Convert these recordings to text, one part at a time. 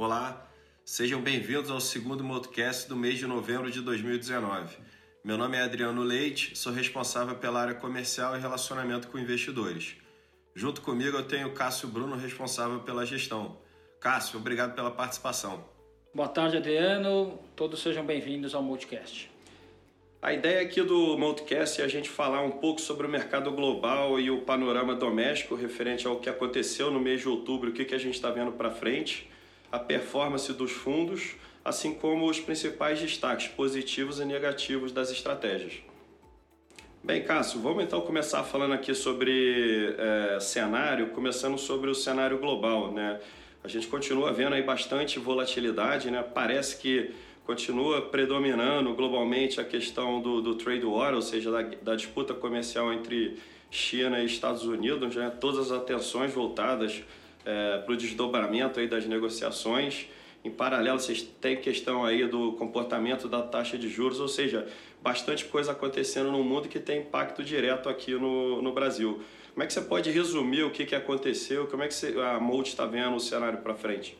Olá, sejam bem-vindos ao segundo Motocast do mês de novembro de 2019. Meu nome é Adriano Leite, sou responsável pela área comercial e relacionamento com investidores. Junto comigo eu tenho o Cássio Bruno, responsável pela gestão. Cássio, obrigado pela participação. Boa tarde, Adriano. Todos sejam bem-vindos ao Multicast. A ideia aqui do Multicast é a gente falar um pouco sobre o mercado global e o panorama doméstico referente ao que aconteceu no mês de outubro, o que, que a gente está vendo para frente a performance dos fundos, assim como os principais destaques positivos e negativos das estratégias. Bem, Cássio, vamos então começar falando aqui sobre é, cenário, começando sobre o cenário global, né? A gente continua vendo aí bastante volatilidade, né? Parece que continua predominando globalmente a questão do, do trade war, ou seja, da, da disputa comercial entre China e Estados Unidos, né? Todas as atenções voltadas é, para o desdobramento aí das negociações. Em paralelo, vocês têm questão aí do comportamento da taxa de juros, ou seja, bastante coisa acontecendo no mundo que tem impacto direto aqui no, no Brasil. Como é que você pode resumir o que, que aconteceu? Como é que você, a Molt está vendo o cenário para frente?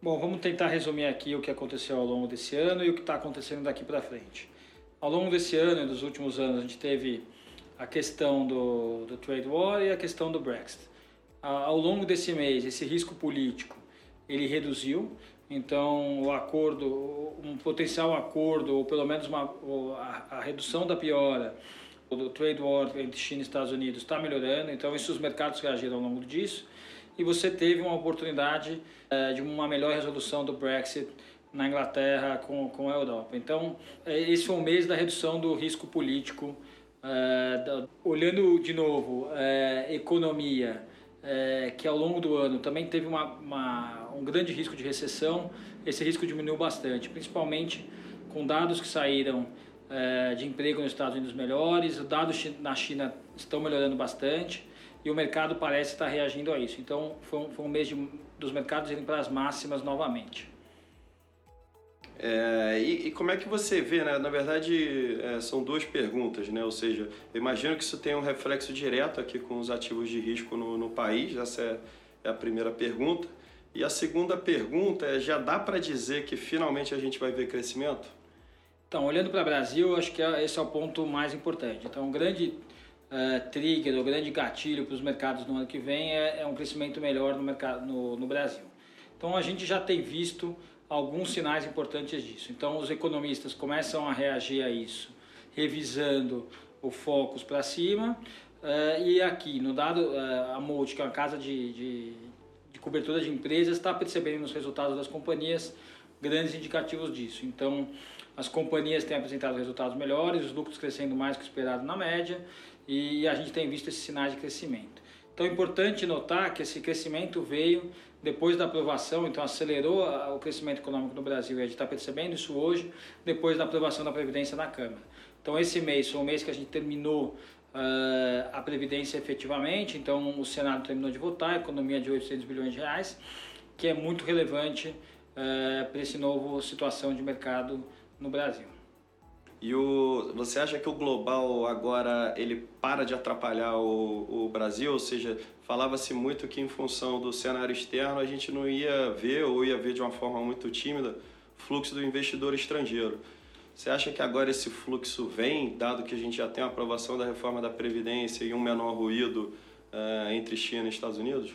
Bom, vamos tentar resumir aqui o que aconteceu ao longo desse ano e o que está acontecendo daqui para frente. Ao longo desse ano e dos últimos anos, a gente teve a questão do, do trade war e a questão do Brexit ao longo desse mês, esse risco político, ele reduziu. Então, o acordo, um potencial acordo, ou pelo menos uma, a, a redução da piora do trade war entre China e Estados Unidos está melhorando. Então, isso os mercados reagiram ao longo disso. E você teve uma oportunidade é, de uma melhor resolução do Brexit na Inglaterra com, com a Europa. Então, é, esse foi o mês da redução do risco político. É, da, olhando de novo, economia é, que ao longo do ano também teve uma, uma, um grande risco de recessão, esse risco diminuiu bastante, principalmente com dados que saíram é, de emprego nos Estados Unidos melhores, os dados na China estão melhorando bastante e o mercado parece estar reagindo a isso. Então foi um, foi um mês de, dos mercados irem para as máximas novamente. É, e, e, como é que você vê, né? Na verdade, é, são duas perguntas, né? Ou seja, eu imagino que isso tem um reflexo direto aqui com os ativos de risco no, no país. Essa é, é, a primeira pergunta. E a segunda pergunta é: já dá para dizer que finalmente a gente vai ver crescimento? Então, olhando para o Brasil, acho que é, esse é o ponto mais importante. Então, um grande uh, trigger, o um grande gatilho para os mercados no ano que vem é, é um crescimento melhor no, mercado, no, no Brasil. Então, a gente já tem visto alguns sinais importantes disso. Então, os economistas começam a reagir a isso, revisando o focus para cima. Uh, e aqui, no dado, uh, a Molt, que é uma casa de, de, de cobertura de empresas, está percebendo nos resultados das companhias grandes indicativos disso. Então, as companhias têm apresentado resultados melhores, os lucros crescendo mais que esperado na média, e a gente tem visto esses sinais de crescimento. Então é importante notar que esse crescimento veio depois da aprovação, então acelerou o crescimento econômico no Brasil e a gente está percebendo isso hoje, depois da aprovação da Previdência na Câmara. Então esse mês foi um mês que a gente terminou uh, a Previdência efetivamente, então o Senado terminou de votar, a economia de 800 bilhões de reais, que é muito relevante uh, para esse novo situação de mercado no Brasil. E o, você acha que o global agora ele para de atrapalhar o, o Brasil? Ou seja, falava-se muito que em função do cenário externo a gente não ia ver ou ia ver de uma forma muito tímida fluxo do investidor estrangeiro. Você acha que agora esse fluxo vem, dado que a gente já tem a aprovação da reforma da Previdência e um menor ruído uh, entre China e Estados Unidos?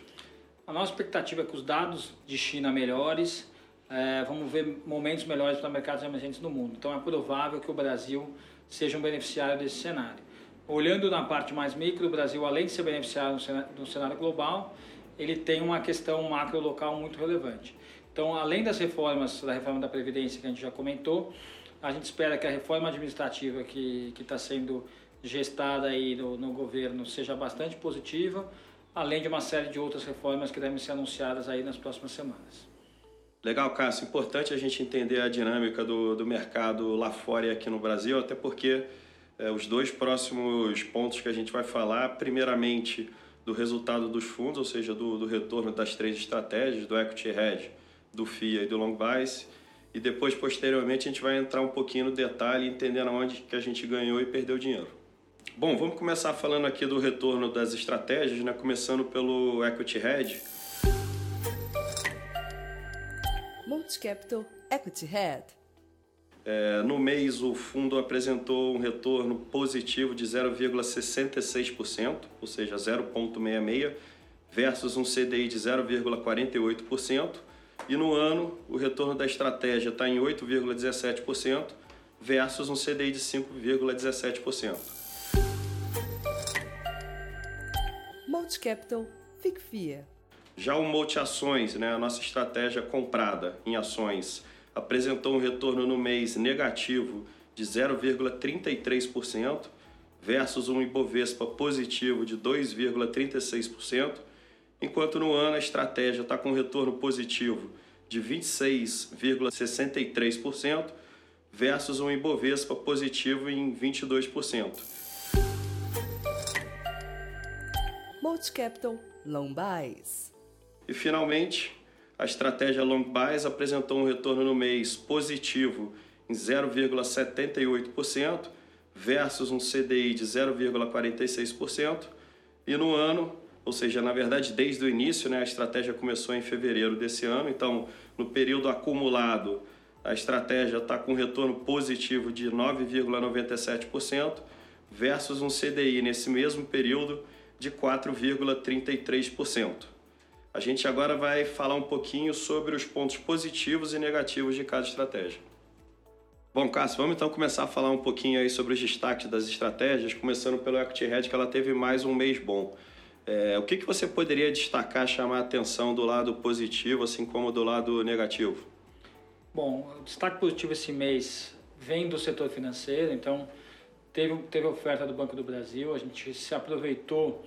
A nossa expectativa é que os dados de China melhores é, vamos ver momentos melhores para mercados emergentes no mundo. Então é provável que o Brasil seja um beneficiário desse cenário. Olhando na parte mais micro, o Brasil, além de ser beneficiário no cenário global, ele tem uma questão macro local muito relevante. Então, além das reformas, da reforma da Previdência que a gente já comentou, a gente espera que a reforma administrativa que está sendo gestada aí no, no governo seja bastante positiva, além de uma série de outras reformas que devem ser anunciadas aí nas próximas semanas. Legal, Cássio. Importante a gente entender a dinâmica do, do mercado lá fora e aqui no Brasil, até porque é, os dois próximos pontos que a gente vai falar, primeiramente do resultado dos fundos, ou seja, do, do retorno das três estratégias, do Equity Hedge, do FIA e do Long Bias, e depois, posteriormente, a gente vai entrar um pouquinho no detalhe, entendendo onde que a gente ganhou e perdeu dinheiro. Bom, vamos começar falando aqui do retorno das estratégias, né? começando pelo Equity Hedge. Multicapital Equity Head. É, no mês, o fundo apresentou um retorno positivo de 0,66%, ou seja, 0,66%, versus um CDI de 0,48%. E no ano, o retorno da estratégia está em 8,17% versus um CDI de 5,17%. Multicapital FICFIA. Já o Multi-Ações, né, a nossa estratégia comprada em ações, apresentou um retorno no mês negativo de 0,33% versus um Ibovespa positivo de 2,36%, enquanto no ano a estratégia está com um retorno positivo de 26,63% versus um Ibovespa positivo em 22%. Multicapital Long Buys. E finalmente, a estratégia Long Buys apresentou um retorno no mês positivo em 0,78% versus um CDI de 0,46% e no ano, ou seja, na verdade desde o início, né, a estratégia começou em fevereiro desse ano, então no período acumulado a estratégia está com um retorno positivo de 9,97% versus um CDI nesse mesmo período de 4,33%. A gente agora vai falar um pouquinho sobre os pontos positivos e negativos de cada estratégia. Bom, Cássio, vamos então começar a falar um pouquinho aí sobre os destaques das estratégias, começando pelo Equity Red, que ela teve mais um mês bom. É, o que, que você poderia destacar, chamar a atenção do lado positivo, assim como do lado negativo? Bom, o destaque positivo esse mês vem do setor financeiro, então teve, teve oferta do Banco do Brasil, a gente se aproveitou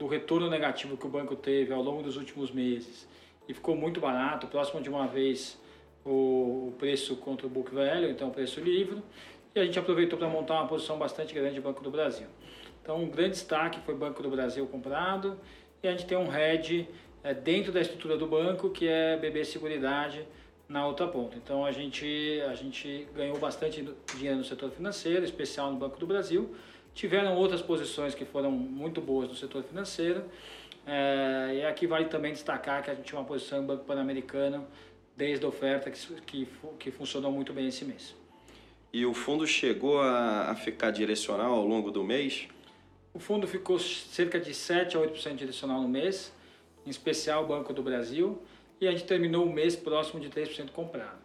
do retorno negativo que o banco teve ao longo dos últimos meses e ficou muito barato, próximo de uma vez o preço contra o book value, então preço livre, e a gente aproveitou para montar uma posição bastante grande de Banco do Brasil. Então, um grande destaque foi Banco do Brasil comprado e a gente tem um hedge é, dentro da estrutura do banco que é BB Seguridade, na outra ponta. Então a gente, a gente ganhou bastante dinheiro no setor financeiro, especial no Banco do Brasil. Tiveram outras posições que foram muito boas no setor financeiro. É, e aqui vale também destacar que a gente tinha uma posição no Banco Pan-Americano desde a oferta que, que, que funcionou muito bem esse mês. E o fundo chegou a, a ficar direcional ao longo do mês? O fundo ficou cerca de 7 a 8% direcional no mês, em especial o Banco do Brasil e a gente terminou o mês próximo de 3% comprado.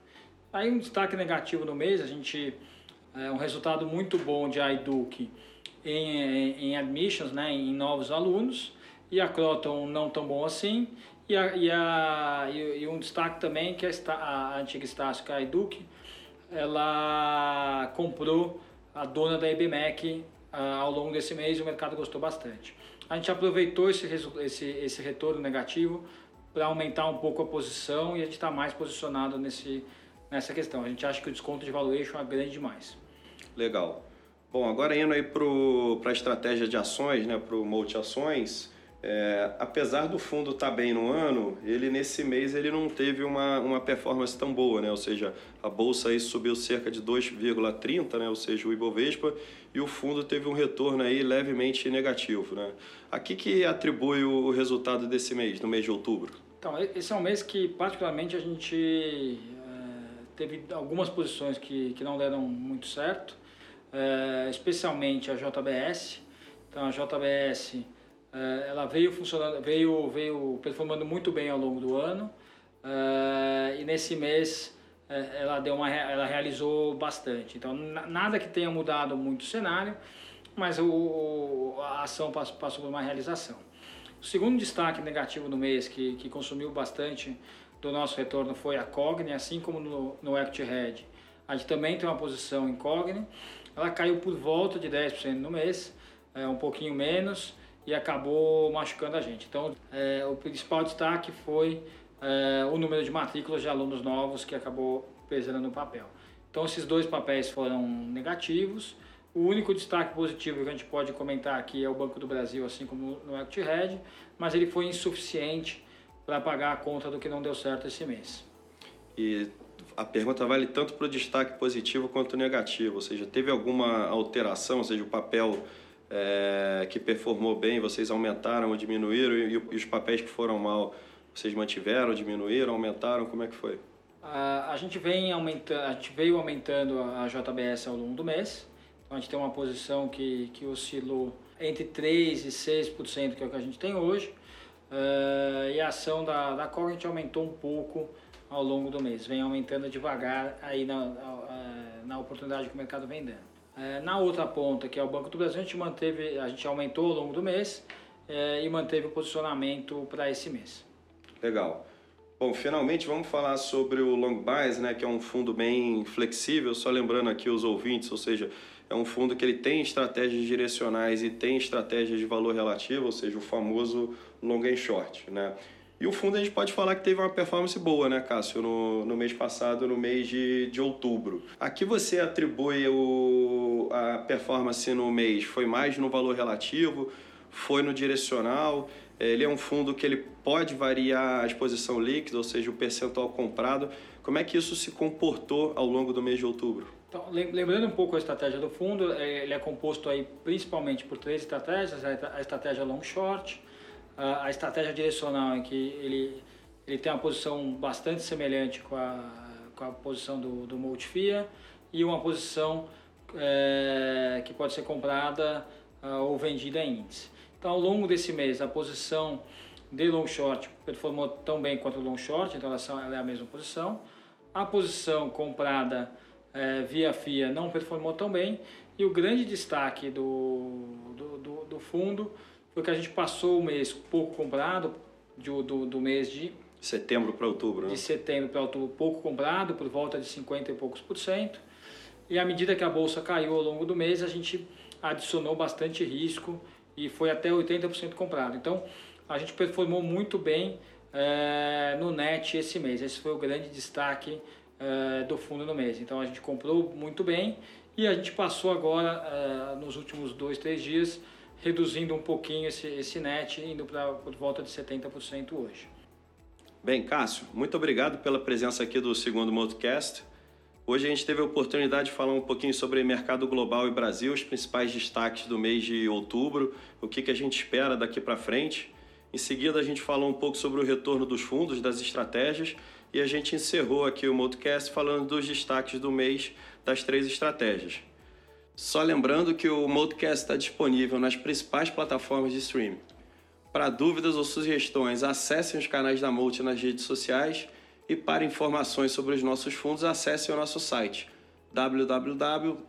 Aí um destaque negativo no mês, a gente é um resultado muito bom de iDuke em, em, admissions, né, em novos alunos, e a Croton não tão bom assim, e, a, e, a, e, um destaque também que a, a antiga Estácio, a iDuke, ela comprou a dona da IBMEC ao longo desse mês e o mercado gostou bastante. A gente aproveitou esse, esse, esse retorno negativo para aumentar um pouco a posição e a gente está mais posicionado nesse, nessa questão. A gente acha que o desconto de valuation é grande demais. Legal. Bom, agora indo aí para a estratégia de ações, né, para o multi-ações, é, apesar do fundo estar tá bem no ano, ele nesse mês ele não teve uma, uma performance tão boa, né? ou seja, a bolsa aí subiu cerca de 2,30, né? ou seja, o Ibovespa, e o fundo teve um retorno aí levemente negativo. Né? A que, que atribui o resultado desse mês, no mês de outubro? Então, esse é um mês que, particularmente, a gente é, teve algumas posições que, que não deram muito certo, é, especialmente a JBS. Então, a JBS é, ela veio funcionando, veio, veio performando muito bem ao longo do ano e nesse mês ela deu uma, ela realizou bastante. Então, nada que tenha mudado muito o cenário, mas o, a ação passou, passou por uma realização. O segundo destaque negativo no mês, que, que consumiu bastante do nosso retorno, foi a Cogni, assim como no, no Equity Hedge. A gente também tem uma posição em Cogni. Ela caiu por volta de 10% no mês, é, um pouquinho menos, e acabou machucando a gente. Então, é, o principal destaque foi é, o número de matrículas de alunos novos que acabou pesando no papel. Então, esses dois papéis foram negativos. O único destaque positivo que a gente pode comentar aqui é o Banco do Brasil, assim como no Equity Red, mas ele foi insuficiente para pagar a conta do que não deu certo esse mês. E a pergunta vale tanto para o destaque positivo quanto negativo, ou seja, teve alguma alteração, ou seja, o papel é, que performou bem, vocês aumentaram ou diminuíram, e, e os papéis que foram mal, vocês mantiveram, diminuíram, aumentaram, como é que foi? A, a gente vem aumentando, a gente veio aumentando a JBS ao longo do mês. Então a gente tem uma posição que, que oscilou entre 3 e 6%, que é o que a gente tem hoje. Uh, e a ação da, da Cogent aumentou um pouco ao longo do mês, vem aumentando devagar aí na, na oportunidade que o mercado vem dando. Uh, na outra ponta, que é o Banco do Brasil, a gente manteve, a gente aumentou ao longo do mês uh, e manteve o posicionamento para esse mês. Legal. Bom, finalmente vamos falar sobre o Long Buys, né, que é um fundo bem flexível, só lembrando aqui os ouvintes, ou seja, é um fundo que ele tem estratégias direcionais e tem estratégias de valor relativo, ou seja, o famoso long and short, né? E o fundo a gente pode falar que teve uma performance boa, né, Cássio, no, no mês passado, no mês de, de outubro. Aqui você atribui o, a performance no mês? Foi mais no valor relativo? Foi no direcional? Ele é um fundo que ele pode variar a exposição líquida, ou seja, o percentual comprado. Como é que isso se comportou ao longo do mês de outubro? Então, lembrando um pouco a estratégia do fundo, é, ele é composto aí principalmente por três estratégias: a estratégia long short, a estratégia direcional em que ele ele tem uma posição bastante semelhante com a, com a posição do, do Multifia e uma posição é, que pode ser comprada uh, ou vendida em índice. Então, ao longo desse mês, a posição de long short performou tão bem quanto o long short, então ela é a mesma posição. A posição comprada é, via FIA não performou tão bem e o grande destaque do, do, do, do fundo foi que a gente passou o mês pouco comprado, de, do, do mês de setembro para outubro, né? de setembro para outubro pouco comprado, por volta de 50 e poucos por cento. E à medida que a bolsa caiu ao longo do mês, a gente adicionou bastante risco e foi até 80% comprado. Então, a gente performou muito bem é, no net esse mês. Esse foi o grande destaque uh, do fundo no mês. Então a gente comprou muito bem e a gente passou agora, uh, nos últimos dois, três dias, reduzindo um pouquinho esse, esse net, indo para por volta de 70% hoje. Bem, Cássio, muito obrigado pela presença aqui do segundo Modcast. Hoje a gente teve a oportunidade de falar um pouquinho sobre mercado global e Brasil, os principais destaques do mês de outubro, o que, que a gente espera daqui para frente. Em seguida, a gente falou um pouco sobre o retorno dos fundos, das estratégias e a gente encerrou aqui o Modcast falando dos destaques do mês das três estratégias. Só lembrando que o Modcast está disponível nas principais plataformas de streaming. Para dúvidas ou sugestões, acessem os canais da Multi nas redes sociais e para informações sobre os nossos fundos, acessem o nosso site www.molt.com.br.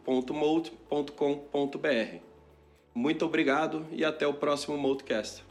Muito obrigado e até o próximo Multicast.